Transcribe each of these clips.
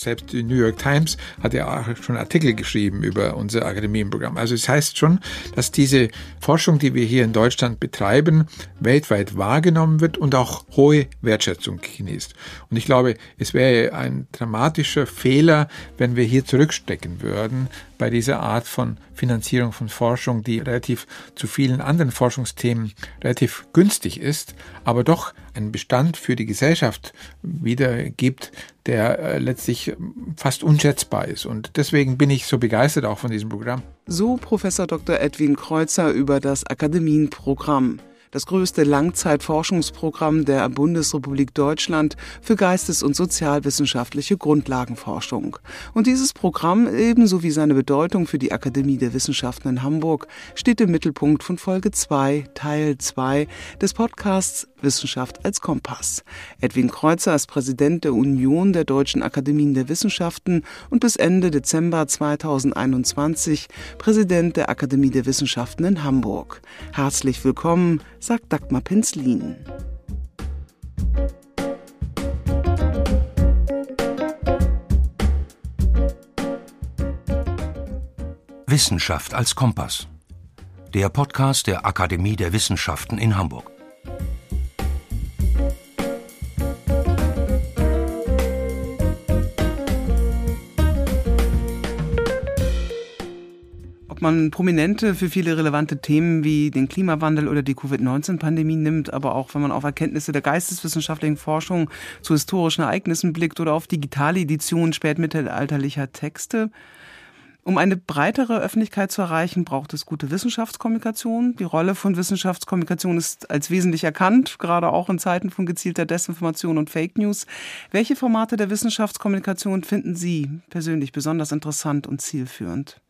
Selbst die New York Times hat ja auch schon Artikel geschrieben über unser Akademienprogramm. Also es heißt schon, dass diese Forschung, die wir hier in Deutschland betreiben, weltweit wahrgenommen wird und auch hohe Wertschätzung genießt. Und ich glaube, es wäre ein dramatischer Fehler, wenn wir hier zurückstecken würden bei dieser Art von Finanzierung von Forschung, die relativ zu vielen anderen Forschungsthemen relativ günstig ist, aber doch einen Bestand für die Gesellschaft wiedergibt, der äh, letztlich fast unschätzbar ist. Und deswegen bin ich so begeistert auch von diesem Programm. So Professor Dr. Edwin Kreuzer über das Akademienprogramm das größte Langzeitforschungsprogramm der Bundesrepublik Deutschland für geistes- und sozialwissenschaftliche Grundlagenforschung. Und dieses Programm, ebenso wie seine Bedeutung für die Akademie der Wissenschaften in Hamburg, steht im Mittelpunkt von Folge 2, Teil 2 des Podcasts Wissenschaft als Kompass. Edwin Kreuzer ist Präsident der Union der Deutschen Akademien der Wissenschaften und bis Ende Dezember 2021 Präsident der Akademie der Wissenschaften in Hamburg. Herzlich willkommen sagt Dagmar Penzlin. Wissenschaft als Kompass. Der Podcast der Akademie der Wissenschaften in Hamburg. Man Prominente für viele relevante Themen wie den Klimawandel oder die Covid-19-Pandemie nimmt, aber auch wenn man auf Erkenntnisse der geisteswissenschaftlichen Forschung zu historischen Ereignissen blickt oder auf digitale Editionen spätmittelalterlicher Texte. Um eine breitere Öffentlichkeit zu erreichen, braucht es gute Wissenschaftskommunikation. Die Rolle von Wissenschaftskommunikation ist als wesentlich erkannt, gerade auch in Zeiten von gezielter Desinformation und Fake News. Welche Formate der Wissenschaftskommunikation finden Sie persönlich besonders interessant und zielführend?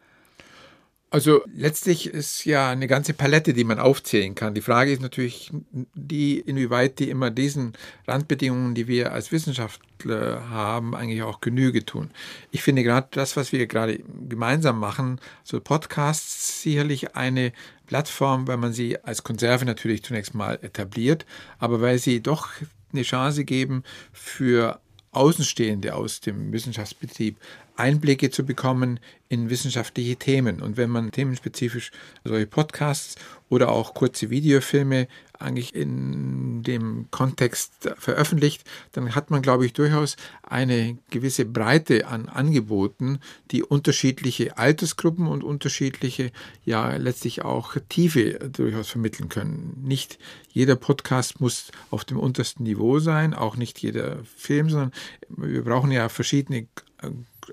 Also letztlich ist ja eine ganze Palette, die man aufzählen kann. Die Frage ist natürlich die, inwieweit die immer diesen Randbedingungen, die wir als Wissenschaftler haben, eigentlich auch Genüge tun. Ich finde gerade das, was wir gerade gemeinsam machen, so Podcasts sicherlich eine Plattform, weil man sie als Konserve natürlich zunächst mal etabliert, aber weil sie doch eine Chance geben für Außenstehende aus dem Wissenschaftsbetrieb Einblicke zu bekommen in wissenschaftliche Themen. Und wenn man themenspezifisch solche Podcasts oder auch kurze Videofilme eigentlich in dem Kontext veröffentlicht, dann hat man, glaube ich, durchaus eine gewisse Breite an Angeboten, die unterschiedliche Altersgruppen und unterschiedliche, ja letztlich auch Tiefe durchaus vermitteln können. Nicht jeder Podcast muss auf dem untersten Niveau sein, auch nicht jeder Film, sondern wir brauchen ja verschiedene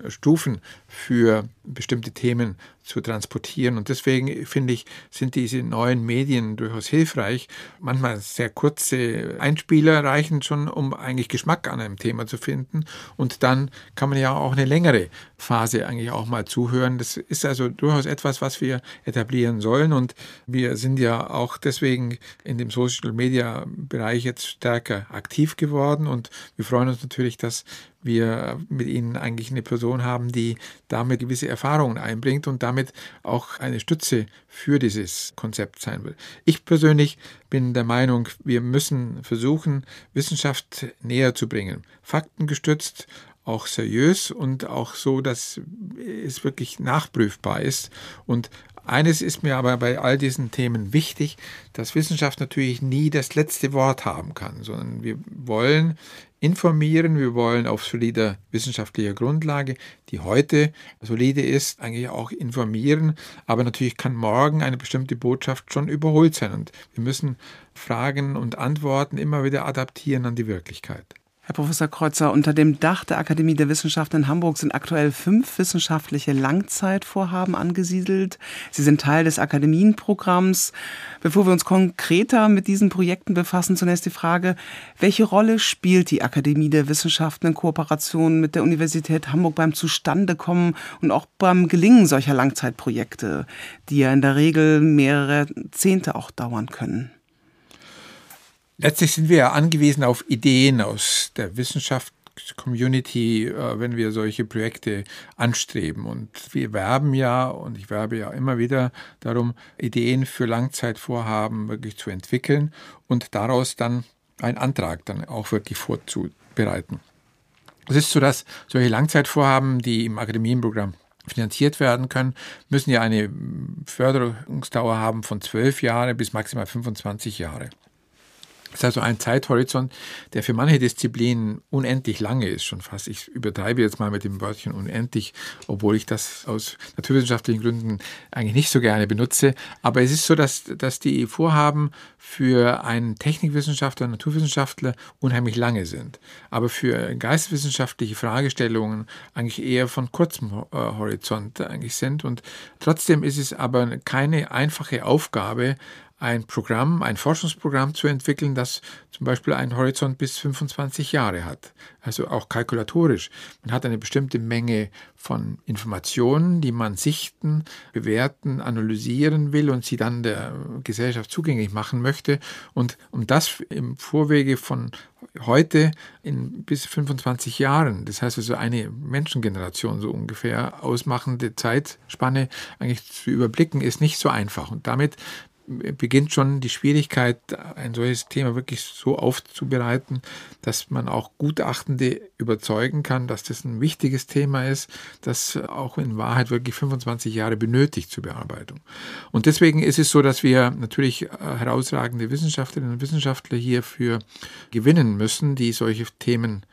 Stufen für bestimmte Themen zu transportieren. Und deswegen finde ich, sind diese neuen Medien durchaus hilfreich. Manchmal sehr kurze Einspieler reichen schon, um eigentlich Geschmack an einem Thema zu finden. Und dann kann man ja auch eine längere Phase eigentlich auch mal zuhören. Das ist also durchaus etwas, was wir etablieren sollen. Und wir sind ja auch deswegen in dem Social Media Bereich jetzt stärker aktiv geworden. Und wir freuen uns natürlich, dass wir mit Ihnen eigentlich eine Person haben, die damit gewisse Erfahrungen einbringt und damit auch eine Stütze für dieses Konzept sein will. Ich persönlich bin der Meinung, wir müssen versuchen, Wissenschaft näher zu bringen. Faktengestützt, auch seriös und auch so, dass es wirklich nachprüfbar ist und eines ist mir aber bei all diesen Themen wichtig, dass Wissenschaft natürlich nie das letzte Wort haben kann, sondern wir wollen informieren, wir wollen auf solider wissenschaftlicher Grundlage, die heute solide ist, eigentlich auch informieren, aber natürlich kann morgen eine bestimmte Botschaft schon überholt sein und wir müssen Fragen und Antworten immer wieder adaptieren an die Wirklichkeit. Herr Professor Kreuzer, unter dem Dach der Akademie der Wissenschaften in Hamburg sind aktuell fünf wissenschaftliche Langzeitvorhaben angesiedelt. Sie sind Teil des Akademienprogramms. Bevor wir uns konkreter mit diesen Projekten befassen, zunächst die Frage, welche Rolle spielt die Akademie der Wissenschaften in Kooperation mit der Universität Hamburg beim Zustandekommen und auch beim Gelingen solcher Langzeitprojekte, die ja in der Regel mehrere Zehnte auch dauern können? Letztlich sind wir ja angewiesen auf Ideen aus der Wissenschaft, Community, äh, wenn wir solche Projekte anstreben. Und wir werben ja, und ich werbe ja immer wieder darum, Ideen für Langzeitvorhaben wirklich zu entwickeln und daraus dann einen Antrag dann auch wirklich vorzubereiten. Es ist so, dass solche Langzeitvorhaben, die im Akademienprogramm finanziert werden können, müssen ja eine Förderungsdauer haben von zwölf Jahre bis maximal 25 Jahre. Das ist also ein Zeithorizont, der für manche Disziplinen unendlich lange ist, schon fast. Ich übertreibe jetzt mal mit dem Wörtchen unendlich, obwohl ich das aus naturwissenschaftlichen Gründen eigentlich nicht so gerne benutze. Aber es ist so, dass, dass die Vorhaben für einen Technikwissenschaftler, Naturwissenschaftler unheimlich lange sind. Aber für geistwissenschaftliche Fragestellungen eigentlich eher von kurzem äh, Horizont eigentlich sind. Und trotzdem ist es aber keine einfache Aufgabe, ein Programm, ein Forschungsprogramm zu entwickeln, das zum Beispiel einen Horizont bis 25 Jahre hat. Also auch kalkulatorisch. Man hat eine bestimmte Menge von Informationen, die man sichten, bewerten, analysieren will und sie dann der Gesellschaft zugänglich machen möchte. Und um das im Vorwege von heute in bis 25 Jahren, das heißt also eine Menschengeneration so ungefähr ausmachende Zeitspanne eigentlich zu überblicken, ist nicht so einfach. Und damit beginnt schon die Schwierigkeit, ein solches Thema wirklich so aufzubereiten, dass man auch Gutachtende überzeugen kann, dass das ein wichtiges Thema ist, das auch in Wahrheit wirklich 25 Jahre benötigt zur Bearbeitung. Und deswegen ist es so, dass wir natürlich herausragende Wissenschaftlerinnen und Wissenschaftler hierfür gewinnen müssen, die solche Themen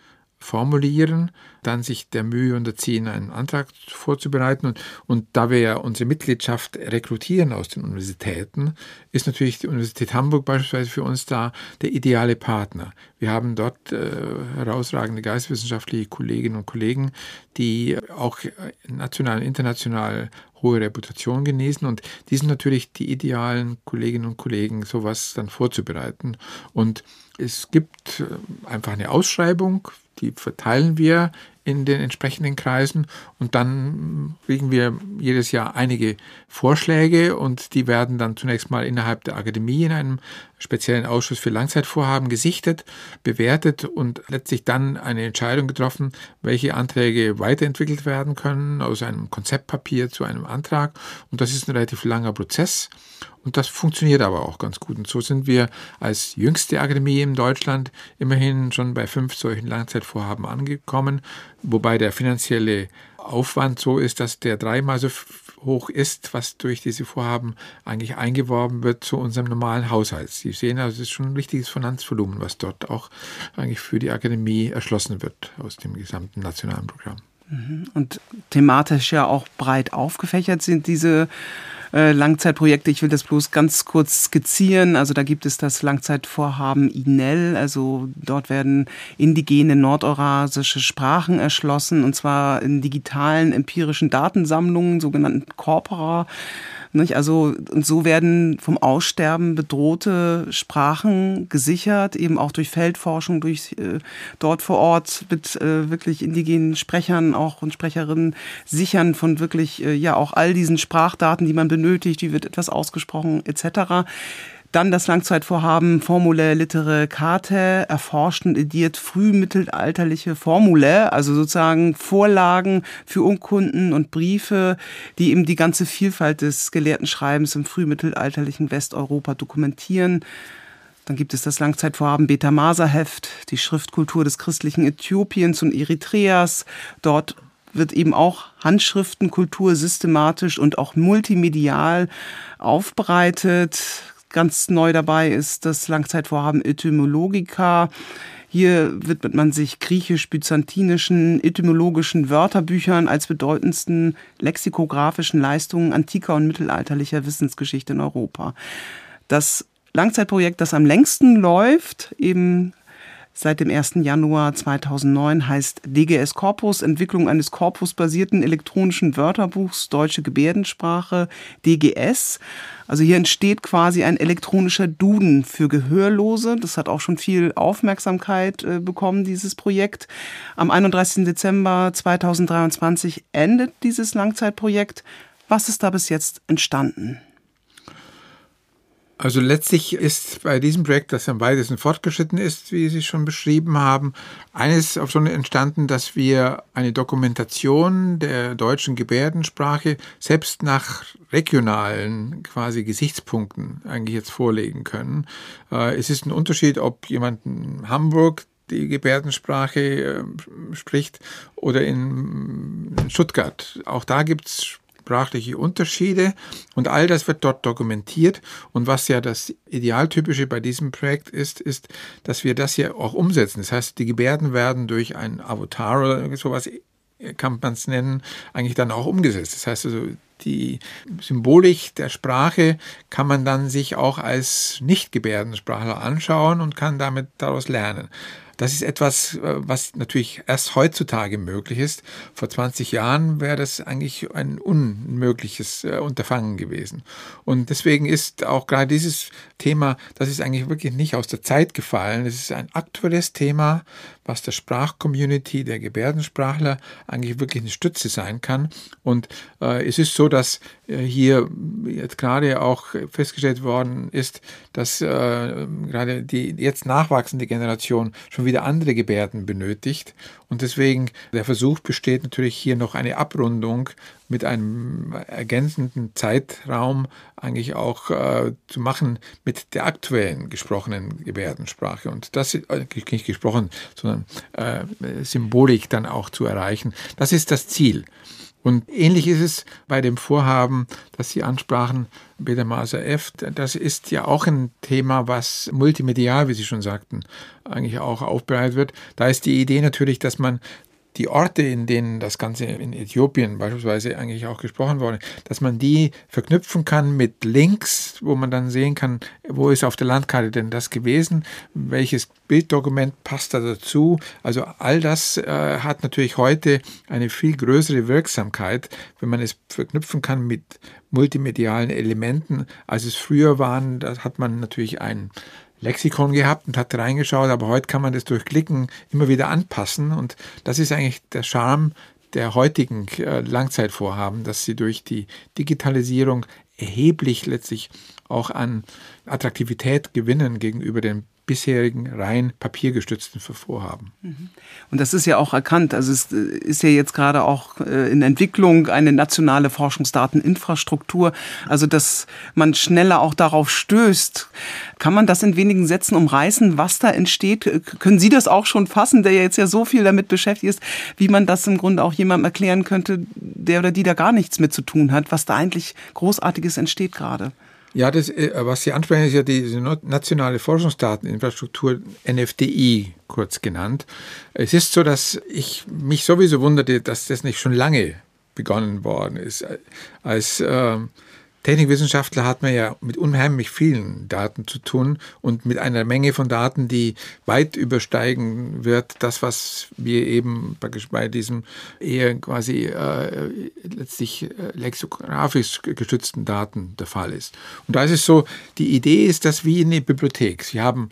formulieren, dann sich der Mühe unterziehen, einen Antrag vorzubereiten. Und, und da wir ja unsere Mitgliedschaft rekrutieren aus den Universitäten, ist natürlich die Universität Hamburg beispielsweise für uns da der ideale Partner. Wir haben dort äh, herausragende geistwissenschaftliche Kolleginnen und Kollegen, die auch national und international hohe Reputation genießen und die sind natürlich die idealen Kolleginnen und Kollegen, sowas dann vorzubereiten. Und es gibt äh, einfach eine Ausschreibung die verteilen wir in den entsprechenden Kreisen und dann kriegen wir jedes Jahr einige Vorschläge und die werden dann zunächst mal innerhalb der Akademie in einem speziellen Ausschuss für Langzeitvorhaben gesichtet, bewertet und letztlich dann eine Entscheidung getroffen, welche Anträge weiterentwickelt werden können aus einem Konzeptpapier zu einem Antrag. Und das ist ein relativ langer Prozess und das funktioniert aber auch ganz gut. Und so sind wir als jüngste Akademie in Deutschland immerhin schon bei fünf solchen Langzeitvorhaben angekommen, wobei der finanzielle Aufwand so ist, dass der dreimal so hoch ist, was durch diese Vorhaben eigentlich eingeworben wird zu unserem normalen Haushalt. Sie sehen also, es ist schon ein richtiges Finanzvolumen, was dort auch eigentlich für die Akademie erschlossen wird aus dem gesamten nationalen Programm. Mhm. Und thematisch ja auch breit aufgefächert sind diese äh, Langzeitprojekte. Ich will das bloß ganz kurz skizzieren. Also da gibt es das Langzeitvorhaben INEL. Also dort werden indigene nordeurasische Sprachen erschlossen und zwar in digitalen empirischen Datensammlungen, sogenannten Corpora. Nicht? Also, und so werden vom Aussterben bedrohte Sprachen gesichert, eben auch durch Feldforschung, durch äh, dort vor Ort mit äh, wirklich indigenen Sprechern auch und Sprecherinnen sichern von wirklich, äh, ja, auch all diesen Sprachdaten, die man benötigt, wie wird etwas ausgesprochen, etc. Dann das Langzeitvorhaben Formule Litere Carte erforscht und ediert frühmittelalterliche Formule, also sozusagen Vorlagen für Urkunden und Briefe, die eben die ganze Vielfalt des gelehrten Schreibens im frühmittelalterlichen Westeuropa dokumentieren. Dann gibt es das Langzeitvorhaben Beta Maser Heft, die Schriftkultur des christlichen Äthiopiens und Eritreas. Dort wird eben auch Handschriftenkultur systematisch und auch multimedial aufbereitet. Ganz neu dabei ist das Langzeitvorhaben Etymologica. Hier widmet man sich griechisch-byzantinischen etymologischen Wörterbüchern als bedeutendsten lexikografischen Leistungen antiker und mittelalterlicher Wissensgeschichte in Europa. Das Langzeitprojekt, das am längsten läuft, eben seit dem 1. Januar 2009 heißt DGS Corpus, Entwicklung eines korpusbasierten elektronischen Wörterbuchs Deutsche Gebärdensprache, DGS. Also hier entsteht quasi ein elektronischer Duden für Gehörlose. Das hat auch schon viel Aufmerksamkeit äh, bekommen, dieses Projekt. Am 31. Dezember 2023 endet dieses Langzeitprojekt. Was ist da bis jetzt entstanden? Also letztlich ist bei diesem Projekt, das am weitesten fortgeschritten ist, wie Sie schon beschrieben haben, eines auch schon entstanden, dass wir eine Dokumentation der deutschen Gebärdensprache selbst nach regionalen quasi Gesichtspunkten eigentlich jetzt vorlegen können. Äh, es ist ein Unterschied, ob jemand in Hamburg die Gebärdensprache äh, spricht oder in Stuttgart. Auch da gibt es sprachliche Unterschiede und all das wird dort dokumentiert. Und was ja das Idealtypische bei diesem Projekt ist, ist, dass wir das hier auch umsetzen. Das heißt, die Gebärden werden durch ein Avatar oder sowas kann man es nennen, eigentlich dann auch umgesetzt. Das heißt also, die Symbolik der Sprache kann man dann sich auch als Nicht-Gebärdensprachler anschauen und kann damit daraus lernen. Das ist etwas, äh, was natürlich erst heutzutage möglich ist. Vor 20 Jahren wäre das eigentlich ein unmögliches äh, Unterfangen gewesen. Und deswegen ist auch gerade dieses Thema, das ist eigentlich wirklich nicht aus der Zeit gefallen. Es ist ein aktuelles Thema, was der Sprachcommunity der Gebärdensprachler eigentlich wirklich eine Stütze sein kann. Und äh, es ist so, dass äh, hier jetzt gerade auch festgestellt worden ist, dass äh, gerade die jetzt nachwachsende Generation schon wieder andere Gebärden benötigt. Und deswegen der Versuch besteht natürlich hier noch eine Abrundung mit einem ergänzenden Zeitraum eigentlich auch äh, zu machen mit der aktuellen gesprochenen Gebärdensprache. Und das äh, nicht gesprochen, sondern äh, Symbolik dann auch zu erreichen. Das ist das Ziel. Und ähnlich ist es bei dem Vorhaben, das Sie ansprachen, Peter Maser F. Das ist ja auch ein Thema, was multimedial, wie Sie schon sagten, eigentlich auch aufbereitet wird. Da ist die Idee natürlich, dass man die Orte, in denen das Ganze in Äthiopien beispielsweise eigentlich auch gesprochen wurde, dass man die verknüpfen kann mit Links, wo man dann sehen kann, wo ist auf der Landkarte denn das gewesen, welches Bilddokument passt da dazu. Also all das äh, hat natürlich heute eine viel größere Wirksamkeit, wenn man es verknüpfen kann mit multimedialen Elementen, als es früher waren. Da hat man natürlich ein Lexikon gehabt und hat reingeschaut, aber heute kann man das durch Klicken immer wieder anpassen und das ist eigentlich der Charme der heutigen äh, Langzeitvorhaben, dass sie durch die Digitalisierung erheblich letztlich auch an Attraktivität gewinnen gegenüber den bisherigen rein papiergestützten Vorhaben. Mhm. Und das ist ja auch erkannt. Also es äh, ist ja jetzt gerade auch äh, in Entwicklung eine nationale Forschungsdateninfrastruktur. Also dass man schneller auch darauf stößt. Kann man das in wenigen Sätzen umreißen, was da entsteht? Können Sie das auch schon fassen, der jetzt ja so viel damit beschäftigt ist, wie man das im Grunde auch jemandem erklären könnte, der oder die da gar nichts mit zu tun hat, was da eigentlich Großartiges entsteht gerade? Ja, das, äh, was Sie ansprechen, ist ja die nationale Forschungsdateninfrastruktur, NFDI kurz genannt. Es ist so, dass ich mich sowieso wunderte, dass das nicht schon lange begonnen worden ist. Als äh, Technikwissenschaftler hat man ja mit unheimlich vielen Daten zu tun und mit einer Menge von Daten, die weit übersteigen wird, das, was wir eben bei diesem eher quasi äh, letztlich äh, lexikografisch geschützten Daten der Fall ist. Und da ist es so, die Idee ist, dass wie eine Bibliothek. Sie haben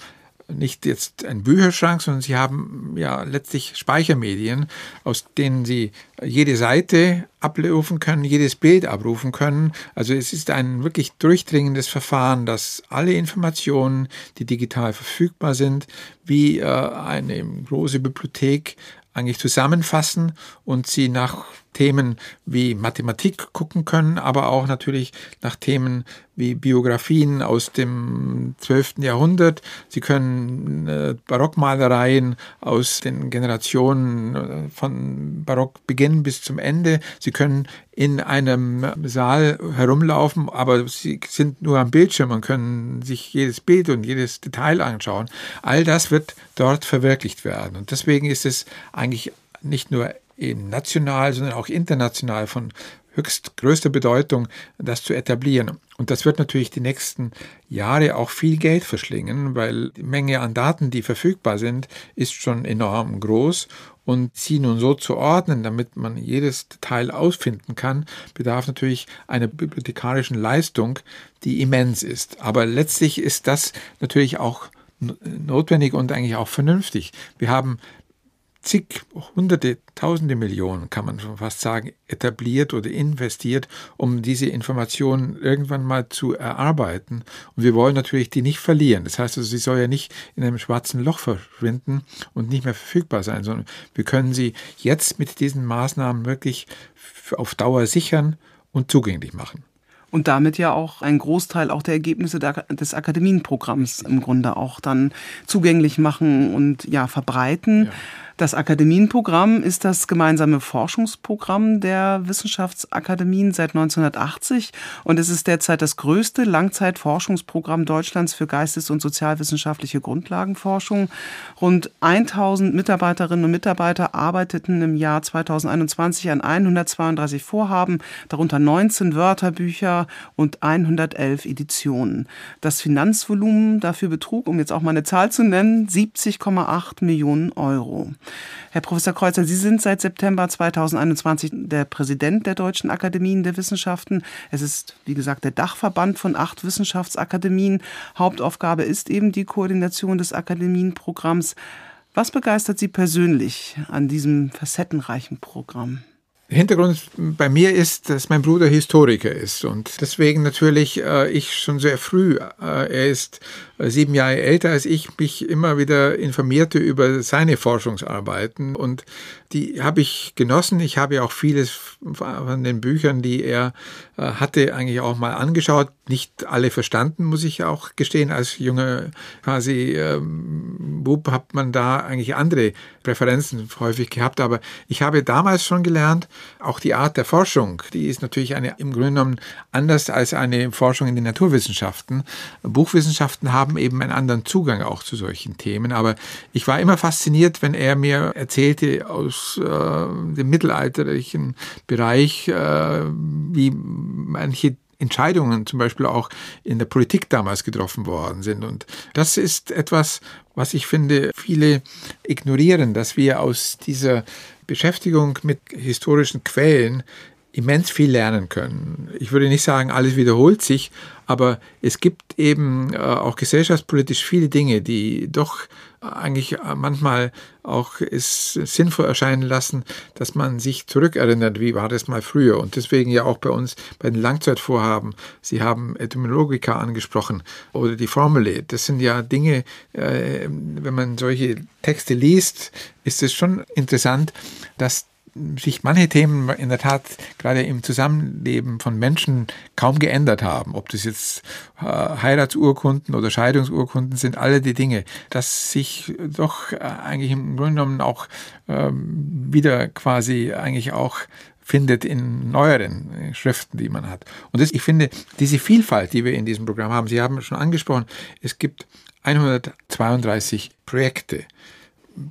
nicht jetzt ein Bücherschrank, sondern sie haben ja letztlich Speichermedien, aus denen sie jede Seite abrufen können, jedes Bild abrufen können. Also es ist ein wirklich durchdringendes Verfahren, dass alle Informationen, die digital verfügbar sind, wie äh, eine große Bibliothek eigentlich zusammenfassen und sie nach Themen wie Mathematik gucken können, aber auch natürlich nach Themen wie Biografien aus dem 12. Jahrhundert. Sie können äh, Barockmalereien aus den Generationen äh, von Barockbeginn bis zum Ende. Sie können in einem Saal herumlaufen, aber sie sind nur am Bildschirm und können sich jedes Bild und jedes Detail anschauen. All das wird dort verwirklicht werden. Und deswegen ist es eigentlich nicht nur national, sondern auch international von höchst größter Bedeutung, das zu etablieren. Und das wird natürlich die nächsten Jahre auch viel Geld verschlingen, weil die Menge an Daten, die verfügbar sind, ist schon enorm groß. Und sie nun so zu ordnen, damit man jedes Detail ausfinden kann, bedarf natürlich einer bibliothekarischen Leistung, die immens ist. Aber letztlich ist das natürlich auch notwendig und eigentlich auch vernünftig. Wir haben zig, hunderte, tausende Millionen, kann man schon fast sagen, etabliert oder investiert, um diese Informationen irgendwann mal zu erarbeiten. Und wir wollen natürlich die nicht verlieren. Das heißt also, sie soll ja nicht in einem schwarzen Loch verschwinden und nicht mehr verfügbar sein, sondern wir können sie jetzt mit diesen Maßnahmen wirklich auf Dauer sichern und zugänglich machen und damit ja auch einen Großteil auch der Ergebnisse des Akademienprogramms im Grunde auch dann zugänglich machen und ja verbreiten. Ja. Das Akademienprogramm ist das gemeinsame Forschungsprogramm der Wissenschaftsakademien seit 1980 und es ist derzeit das größte Langzeitforschungsprogramm Deutschlands für geistes- und sozialwissenschaftliche Grundlagenforschung. Rund 1000 Mitarbeiterinnen und Mitarbeiter arbeiteten im Jahr 2021 an 132 Vorhaben, darunter 19 Wörterbücher und 111 Editionen. Das Finanzvolumen dafür betrug, um jetzt auch mal eine Zahl zu nennen, 70,8 Millionen Euro. Herr Professor Kreuzer, Sie sind seit September 2021 der Präsident der Deutschen Akademien der Wissenschaften. Es ist, wie gesagt, der Dachverband von acht Wissenschaftsakademien. Hauptaufgabe ist eben die Koordination des Akademienprogramms. Was begeistert Sie persönlich an diesem facettenreichen Programm? Hintergrund bei mir ist, dass mein Bruder Historiker ist und deswegen natürlich äh, ich schon sehr früh, äh, er ist sieben Jahre älter als ich, mich immer wieder informierte über seine Forschungsarbeiten und die habe ich genossen. Ich habe ja auch vieles von den Büchern, die er äh, hatte, eigentlich auch mal angeschaut. Nicht alle verstanden, muss ich auch gestehen. Als junger quasi ähm, Bub hat man da eigentlich andere Präferenzen häufig gehabt. Aber ich habe damals schon gelernt, auch die Art der Forschung, die ist natürlich eine, im Grunde genommen anders als eine Forschung in den Naturwissenschaften. Buchwissenschaften haben eben einen anderen Zugang auch zu solchen Themen. Aber ich war immer fasziniert, wenn er mir erzählte aus äh, dem mittelalterlichen Bereich, äh, wie manche Entscheidungen zum Beispiel auch in der Politik damals getroffen worden sind. Und das ist etwas, was ich finde, viele ignorieren, dass wir aus dieser Beschäftigung mit historischen Quellen immens viel lernen können. Ich würde nicht sagen, alles wiederholt sich, aber es gibt eben äh, auch gesellschaftspolitisch viele Dinge, die doch eigentlich manchmal auch es sinnvoll erscheinen lassen, dass man sich zurückerinnert, wie war das mal früher. Und deswegen ja auch bei uns bei den Langzeitvorhaben, Sie haben Etymologika angesprochen oder die Formel. Das sind ja Dinge, äh, wenn man solche Texte liest, ist es schon interessant, dass sich manche Themen in der Tat gerade im Zusammenleben von Menschen kaum geändert haben. Ob das jetzt äh, Heiratsurkunden oder Scheidungsurkunden sind, alle die Dinge, dass sich doch äh, eigentlich im Grunde genommen auch ähm, wieder quasi eigentlich auch findet in neueren äh, Schriften, die man hat. Und das, ich finde, diese Vielfalt, die wir in diesem Programm haben, Sie haben schon angesprochen, es gibt 132 Projekte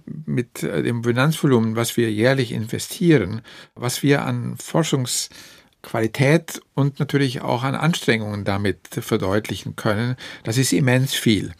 mit äh, dem Finanzvolumen, was wir jährlich investieren, was wir an Forschungsqualität und natürlich auch an Anstrengungen damit verdeutlichen können, das ist immens viel.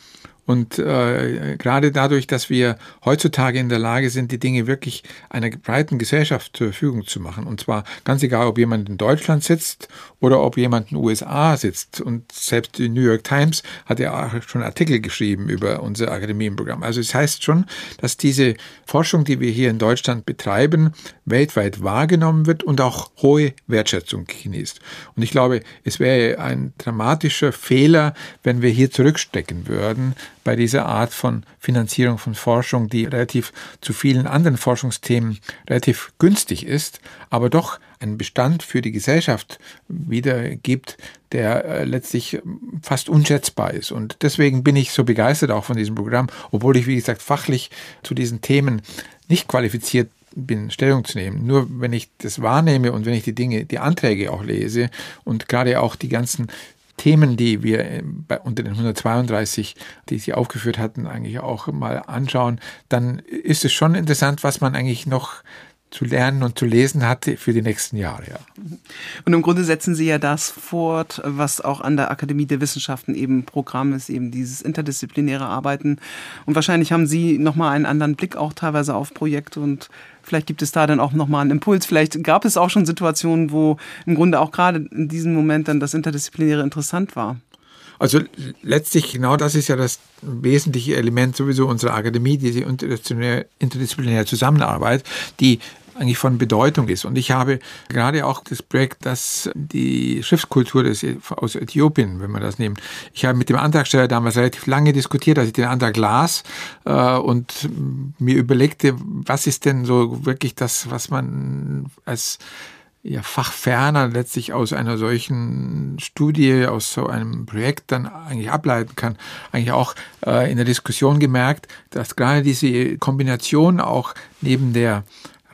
Und äh, gerade dadurch, dass wir heutzutage in der Lage sind, die Dinge wirklich einer breiten Gesellschaft zur Verfügung zu machen, und zwar ganz egal, ob jemand in Deutschland sitzt oder ob jemand in den USA sitzt. Und selbst die New York Times hat ja auch schon Artikel geschrieben über unser Akademienprogramm. Also es heißt schon, dass diese Forschung, die wir hier in Deutschland betreiben, weltweit wahrgenommen wird und auch hohe Wertschätzung genießt. Und ich glaube, es wäre ein dramatischer Fehler, wenn wir hier zurückstecken würden bei dieser Art von Finanzierung von Forschung, die relativ zu vielen anderen Forschungsthemen relativ günstig ist, aber doch einen Bestand für die Gesellschaft wiedergibt, der äh, letztlich fast unschätzbar ist. Und deswegen bin ich so begeistert auch von diesem Programm, obwohl ich, wie gesagt, fachlich zu diesen Themen nicht qualifiziert bin, Stellung zu nehmen. Nur wenn ich das wahrnehme und wenn ich die Dinge, die Anträge auch lese und gerade auch die ganzen Themen, die wir äh, bei, unter den 132, die Sie aufgeführt hatten, eigentlich auch mal anschauen, dann ist es schon interessant, was man eigentlich noch zu lernen und zu lesen hatte für die nächsten Jahre. Ja. Und im Grunde setzen Sie ja das fort, was auch an der Akademie der Wissenschaften eben Programm ist, eben dieses interdisziplinäre Arbeiten. Und wahrscheinlich haben Sie nochmal einen anderen Blick auch teilweise auf Projekte und vielleicht gibt es da dann auch nochmal einen Impuls. Vielleicht gab es auch schon Situationen, wo im Grunde auch gerade in diesem Moment dann das Interdisziplinäre interessant war. Also letztlich genau das ist ja das wesentliche Element sowieso unserer Akademie, diese interdisziplinäre Zusammenarbeit, die eigentlich von Bedeutung ist. Und ich habe gerade auch das Projekt, das die Schriftkultur des, aus Äthiopien, wenn man das nimmt. Ich habe mit dem Antragsteller damals relativ lange diskutiert, als ich den Antrag las äh, und mir überlegte, was ist denn so wirklich das, was man als ja, fachferner letztlich aus einer solchen Studie, aus so einem Projekt dann eigentlich ableiten kann, eigentlich auch äh, in der Diskussion gemerkt, dass gerade diese Kombination auch neben der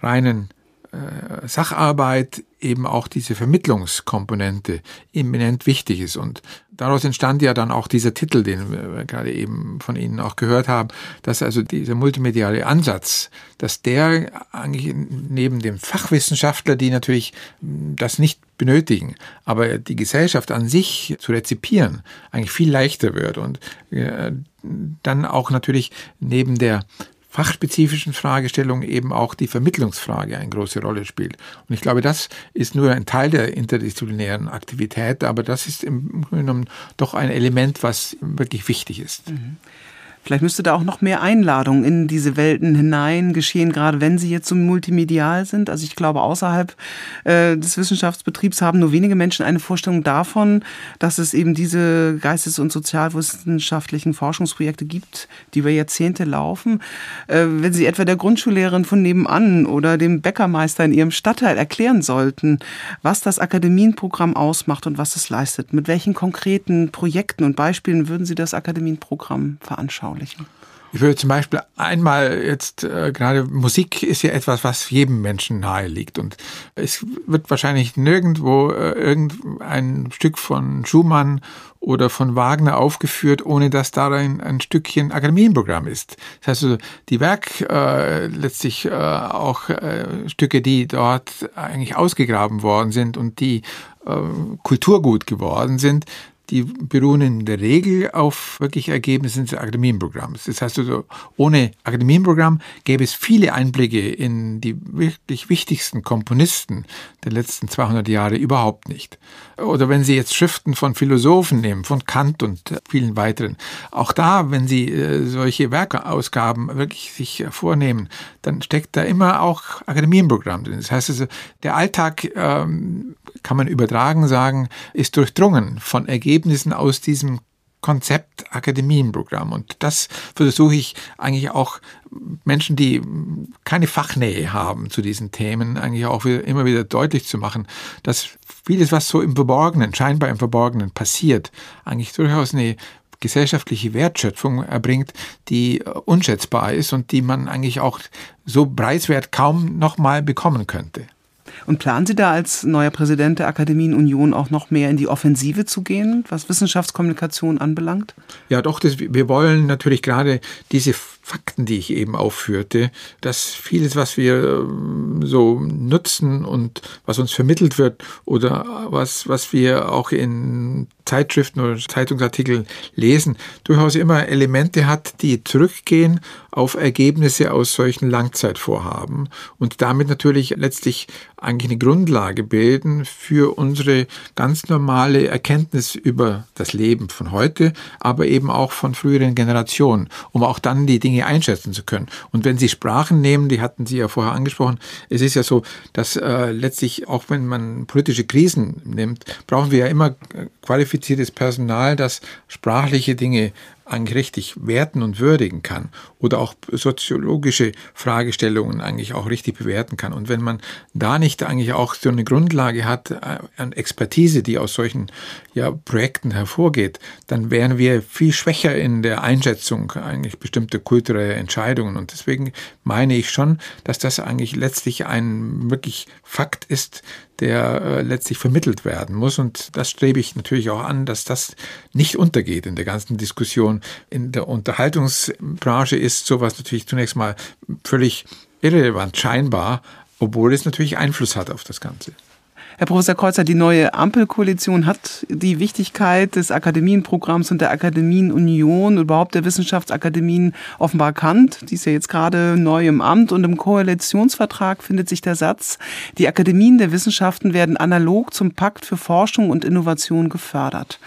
reinen äh, Sacharbeit eben auch diese Vermittlungskomponente eminent wichtig ist. Und daraus entstand ja dann auch dieser Titel, den wir gerade eben von Ihnen auch gehört haben, dass also dieser multimediale Ansatz, dass der eigentlich neben dem Fachwissenschaftler, die natürlich das nicht benötigen, aber die Gesellschaft an sich zu rezipieren, eigentlich viel leichter wird und äh, dann auch natürlich neben der fachspezifischen Fragestellungen eben auch die Vermittlungsfrage eine große Rolle spielt. Und ich glaube, das ist nur ein Teil der interdisziplinären Aktivität, aber das ist im Grunde genommen doch ein Element, was wirklich wichtig ist. Mhm. Vielleicht müsste da auch noch mehr Einladung in diese Welten hinein geschehen, gerade wenn sie jetzt so multimedial sind. Also ich glaube, außerhalb äh, des Wissenschaftsbetriebs haben nur wenige Menschen eine Vorstellung davon, dass es eben diese geistes- und sozialwissenschaftlichen Forschungsprojekte gibt, die über Jahrzehnte laufen. Äh, wenn Sie etwa der Grundschullehrerin von nebenan oder dem Bäckermeister in Ihrem Stadtteil erklären sollten, was das Akademienprogramm ausmacht und was es leistet, mit welchen konkreten Projekten und Beispielen würden Sie das Akademienprogramm veranschaulichen? Veranschaulichen? Ich würde zum Beispiel einmal jetzt äh, gerade Musik ist ja etwas, was jedem Menschen nahe liegt und es wird wahrscheinlich nirgendwo äh, irgendein Stück von Schumann oder von Wagner aufgeführt, ohne dass darin ein Stückchen Akademienprogramm ist. Das heißt also, die Werk äh, letztlich äh, auch äh, Stücke, die dort eigentlich ausgegraben worden sind und die äh, Kulturgut geworden sind, die beruhen in der Regel auf wirklich Ergebnissen des Akademienprogramms. Das heißt also, ohne Akademienprogramm gäbe es viele Einblicke in die wirklich wichtigsten Komponisten der letzten 200 Jahre überhaupt nicht. Oder wenn Sie jetzt Schriften von Philosophen nehmen, von Kant und vielen weiteren, auch da, wenn Sie äh, solche Werkeausgaben wirklich sich vornehmen, dann steckt da immer auch Akademienprogramm drin. Das heißt also, der Alltag, ähm, kann man übertragen sagen, ist durchdrungen von Ergebnissen aus diesem Konzept Akademienprogramm. Und das versuche ich eigentlich auch Menschen, die keine Fachnähe haben zu diesen Themen, eigentlich auch immer wieder deutlich zu machen, dass vieles, was so im Verborgenen, scheinbar im Verborgenen passiert, eigentlich durchaus eine gesellschaftliche Wertschöpfung erbringt, die unschätzbar ist und die man eigentlich auch so preiswert kaum nochmal bekommen könnte. Und planen Sie da als neuer Präsident der Akademien Union auch noch mehr in die Offensive zu gehen, was Wissenschaftskommunikation anbelangt? Ja, doch, das, wir wollen natürlich gerade diese Fakten, die ich eben aufführte, dass vieles, was wir ähm, so nutzen und was uns vermittelt wird oder was, was wir auch in Zeitschriften oder Zeitungsartikeln lesen, durchaus immer Elemente hat, die zurückgehen auf Ergebnisse aus solchen Langzeitvorhaben und damit natürlich letztlich eigentlich eine Grundlage bilden für unsere ganz normale Erkenntnis über das Leben von heute, aber eben auch von früheren Generationen, um auch dann die Dinge einschätzen zu können. Und wenn Sie Sprachen nehmen, die hatten Sie ja vorher angesprochen, es ist ja so, dass äh, letztlich auch wenn man politische Krisen nimmt, brauchen wir ja immer qualifiziertes Personal, das sprachliche Dinge eigentlich richtig werten und würdigen kann oder auch soziologische Fragestellungen eigentlich auch richtig bewerten kann. Und wenn man da nicht eigentlich auch so eine Grundlage hat äh, an Expertise, die aus solchen ja, Projekten hervorgeht, dann wären wir viel schwächer in der Einschätzung eigentlich bestimmter kultureller Entscheidungen. Und deswegen meine ich schon, dass das eigentlich letztlich ein wirklich Fakt ist, der äh, letztlich vermittelt werden muss. Und das strebe ich natürlich auch an, dass das nicht untergeht in der ganzen Diskussion. In der Unterhaltungsbranche ist sowas natürlich zunächst mal völlig irrelevant, scheinbar, obwohl es natürlich Einfluss hat auf das Ganze. Herr Professor Kreuzer, die neue Ampelkoalition hat die Wichtigkeit des Akademienprogramms und der Akademienunion, überhaupt der Wissenschaftsakademien offenbar erkannt. Die ist ja jetzt gerade neu im Amt und im Koalitionsvertrag findet sich der Satz, die Akademien der Wissenschaften werden analog zum Pakt für Forschung und Innovation gefördert.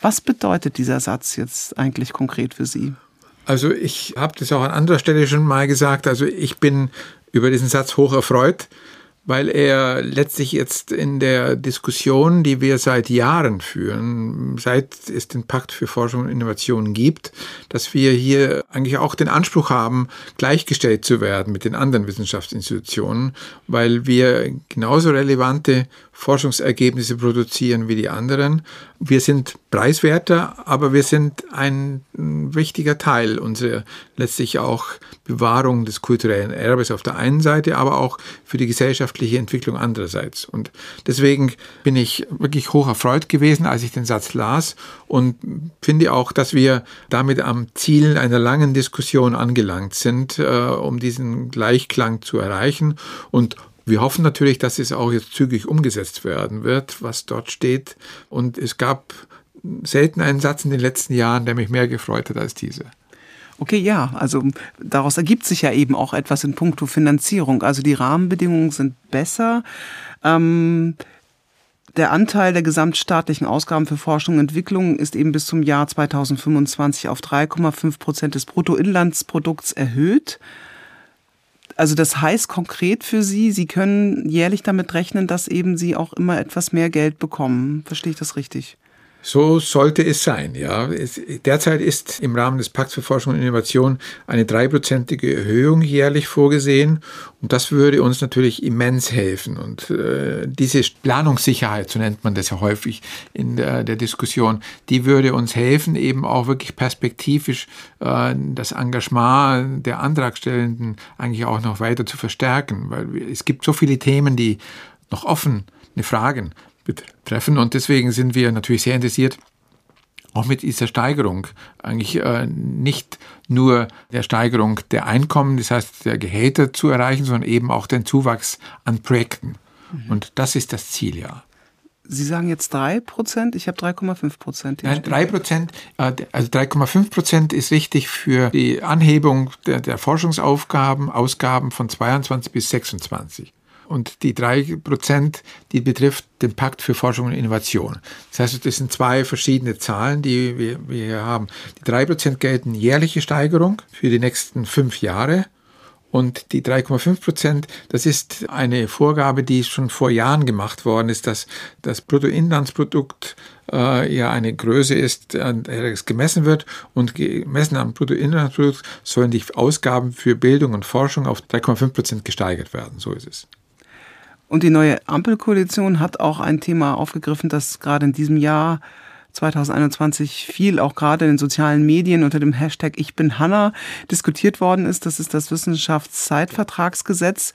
Was bedeutet dieser Satz jetzt eigentlich konkret für Sie? Also ich habe das auch an anderer Stelle schon mal gesagt. Also ich bin über diesen Satz hoch erfreut, weil er letztlich jetzt in der Diskussion, die wir seit Jahren führen, seit es den Pakt für Forschung und Innovation gibt, dass wir hier eigentlich auch den Anspruch haben, gleichgestellt zu werden mit den anderen Wissenschaftsinstitutionen, weil wir genauso relevante Forschungsergebnisse produzieren wie die anderen. Wir sind preiswerter, aber wir sind ein wichtiger Teil unserer letztlich auch Bewahrung des kulturellen Erbes auf der einen Seite, aber auch für die gesellschaftliche Entwicklung andererseits. Und deswegen bin ich wirklich hoch erfreut gewesen, als ich den Satz las und finde auch, dass wir damit am Ziel einer langen Diskussion angelangt sind, äh, um diesen Gleichklang zu erreichen und wir hoffen natürlich, dass es auch jetzt zügig umgesetzt werden wird, was dort steht. Und es gab selten einen Satz in den letzten Jahren, der mich mehr gefreut hat als diese. Okay, ja, also daraus ergibt sich ja eben auch etwas in puncto Finanzierung. Also die Rahmenbedingungen sind besser. Ähm, der Anteil der gesamtstaatlichen Ausgaben für Forschung und Entwicklung ist eben bis zum Jahr 2025 auf 3,5 Prozent des Bruttoinlandsprodukts erhöht. Also das heißt konkret für Sie, Sie können jährlich damit rechnen, dass eben Sie auch immer etwas mehr Geld bekommen. Verstehe ich das richtig? So sollte es sein, ja. Derzeit ist im Rahmen des Pakts für Forschung und Innovation eine dreiprozentige Erhöhung jährlich vorgesehen und das würde uns natürlich immens helfen. Und äh, diese Planungssicherheit, so nennt man das ja häufig in der, der Diskussion, die würde uns helfen, eben auch wirklich perspektivisch äh, das Engagement der Antragstellenden eigentlich auch noch weiter zu verstärken, weil es gibt so viele Themen, die noch offene Fragen betreffen. Und deswegen sind wir natürlich sehr interessiert, auch mit dieser Steigerung eigentlich äh, nicht nur der Steigerung der Einkommen, das heißt der Gehälter zu erreichen, sondern eben auch den Zuwachs an Projekten. Mhm. Und das ist das Ziel, ja. Sie sagen jetzt 3 Prozent, ich habe 3,5 Prozent. Nein, 3 Prozent, äh, also 3,5 Prozent ist richtig für die Anhebung der, der Forschungsaufgaben, Ausgaben von 22 bis 26 und die drei Prozent, die betrifft den Pakt für Forschung und Innovation. Das heißt, das sind zwei verschiedene Zahlen, die wir, wir haben. Die drei Prozent gelten jährliche Steigerung für die nächsten fünf Jahre. Und die 3,5 Prozent, das ist eine Vorgabe, die schon vor Jahren gemacht worden ist, dass das Bruttoinlandsprodukt äh, ja eine Größe ist, an der es gemessen wird. Und gemessen am Bruttoinlandsprodukt sollen die Ausgaben für Bildung und Forschung auf 3,5 Prozent gesteigert werden. So ist es. Und die neue Ampelkoalition hat auch ein Thema aufgegriffen, das gerade in diesem Jahr 2021 viel auch gerade in den sozialen Medien unter dem Hashtag Ich bin Hanna diskutiert worden ist. Das ist das Wissenschaftszeitvertragsgesetz.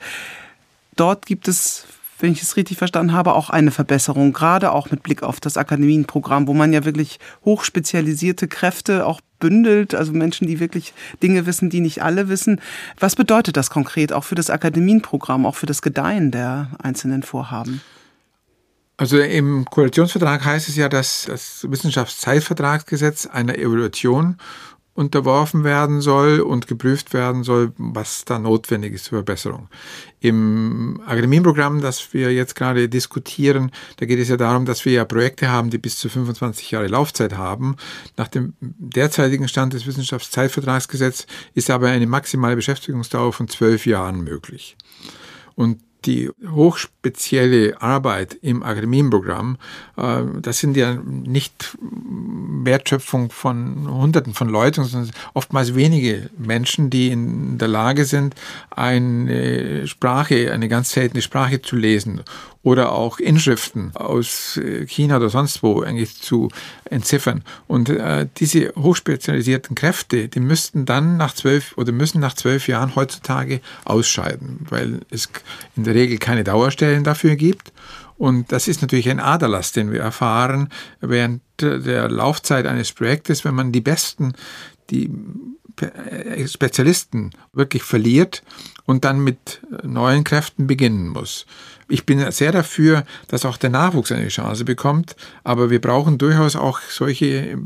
Dort gibt es wenn ich es richtig verstanden habe, auch eine Verbesserung, gerade auch mit Blick auf das Akademienprogramm, wo man ja wirklich hochspezialisierte Kräfte auch bündelt, also Menschen, die wirklich Dinge wissen, die nicht alle wissen. Was bedeutet das konkret auch für das Akademienprogramm, auch für das Gedeihen der einzelnen Vorhaben? Also im Koalitionsvertrag heißt es ja, dass das Wissenschaftszeitvertragsgesetz einer Evaluation unterworfen werden soll und geprüft werden soll, was da notwendig ist zur Verbesserung. Im Akademienprogramm, das wir jetzt gerade diskutieren, da geht es ja darum, dass wir ja Projekte haben, die bis zu 25 Jahre Laufzeit haben. Nach dem derzeitigen Stand des Wissenschaftszeitvertragsgesetzes ist aber eine maximale Beschäftigungsdauer von zwölf Jahren möglich. Und die hochspezielle Arbeit im Akademienprogramm, äh, das sind ja nicht Wertschöpfung von Hunderten von Leuten, sondern oftmals wenige Menschen, die in der Lage sind, eine Sprache, eine ganz seltene Sprache zu lesen oder auch Inschriften aus äh, China oder sonst wo eigentlich zu entziffern. Und äh, diese hochspezialisierten Kräfte, die müssten dann nach zwölf oder müssen nach zwölf Jahren heutzutage ausscheiden, weil es in der Regel keine Dauerstellen dafür gibt. Und das ist natürlich ein Aderlass, den wir erfahren während der Laufzeit eines Projektes, wenn man die besten, die Spezialisten wirklich verliert und dann mit neuen Kräften beginnen muss. Ich bin sehr dafür, dass auch der Nachwuchs eine Chance bekommt, aber wir brauchen durchaus auch solche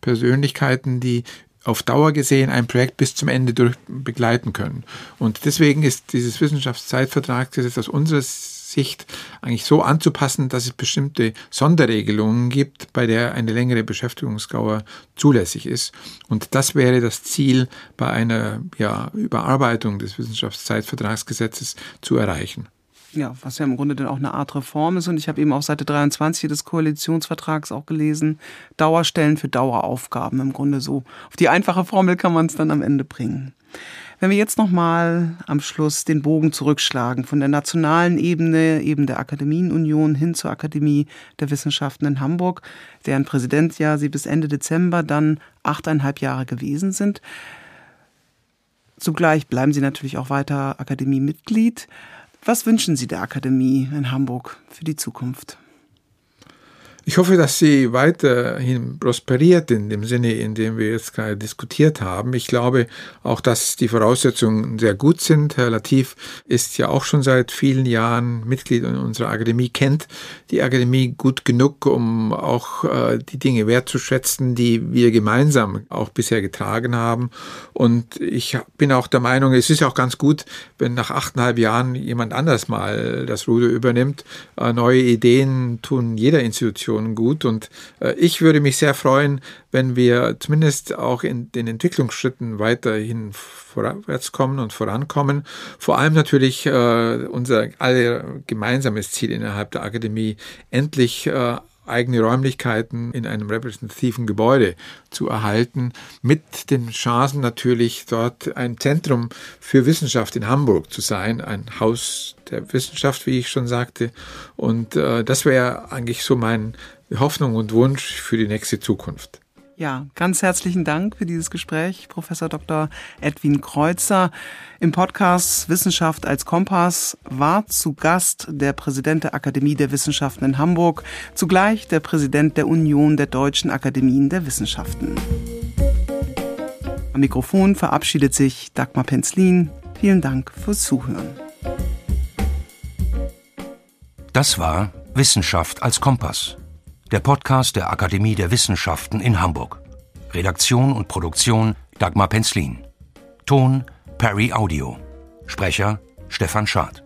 Persönlichkeiten, die auf Dauer gesehen ein Projekt bis zum Ende durch begleiten können. Und deswegen ist dieses Wissenschaftszeitvertragsgesetz aus unserer Sicht eigentlich so anzupassen, dass es bestimmte Sonderregelungen gibt, bei der eine längere Beschäftigungsdauer zulässig ist. Und das wäre das Ziel bei einer ja, Überarbeitung des Wissenschaftszeitvertragsgesetzes zu erreichen. Ja, was ja im Grunde dann auch eine Art Reform ist. Und ich habe eben auf Seite 23 des Koalitionsvertrags auch gelesen, Dauerstellen für Daueraufgaben. Im Grunde so. Auf die einfache Formel kann man es dann am Ende bringen. Wenn wir jetzt nochmal am Schluss den Bogen zurückschlagen, von der nationalen Ebene, eben der Akademienunion hin zur Akademie der Wissenschaften in Hamburg, deren Präsident ja Sie bis Ende Dezember dann achteinhalb Jahre gewesen sind. Zugleich bleiben Sie natürlich auch weiter Akademiemitglied. Was wünschen Sie der Akademie in Hamburg für die Zukunft? Ich hoffe, dass sie weiterhin prosperiert in dem Sinne, in dem wir jetzt gerade diskutiert haben. Ich glaube auch, dass die Voraussetzungen sehr gut sind. Herr Latif ist ja auch schon seit vielen Jahren Mitglied in unserer Akademie, kennt die Akademie gut genug, um auch äh, die Dinge wertzuschätzen, die wir gemeinsam auch bisher getragen haben. Und ich bin auch der Meinung, es ist auch ganz gut, wenn nach achteinhalb Jahren jemand anders mal das Ruder übernimmt. Äh, neue Ideen tun jeder Institution Situation gut. Und äh, ich würde mich sehr freuen, wenn wir zumindest auch in den Entwicklungsschritten weiterhin vorwärts kommen und vorankommen. Vor allem natürlich äh, unser alle gemeinsames Ziel innerhalb der Akademie, endlich äh, eigene Räumlichkeiten in einem repräsentativen Gebäude zu erhalten, mit den Chancen natürlich dort ein Zentrum für Wissenschaft in Hamburg zu sein, ein Haus der Wissenschaft, wie ich schon sagte. Und äh, das wäre eigentlich so mein Hoffnung und Wunsch für die nächste Zukunft. Ja, ganz herzlichen Dank für dieses Gespräch, Professor Dr. Edwin Kreuzer. Im Podcast Wissenschaft als Kompass war zu Gast der Präsident der Akademie der Wissenschaften in Hamburg, zugleich der Präsident der Union der Deutschen Akademien der Wissenschaften. Am Mikrofon verabschiedet sich Dagmar Penzlin. Vielen Dank fürs Zuhören. Das war Wissenschaft als Kompass der Podcast der Akademie der Wissenschaften in Hamburg. Redaktion und Produktion Dagmar Penzlin. Ton Perry Audio. Sprecher Stefan Schad.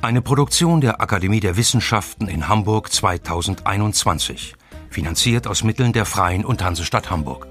Eine Produktion der Akademie der Wissenschaften in Hamburg 2021. Finanziert aus Mitteln der Freien und Hansestadt Hamburg.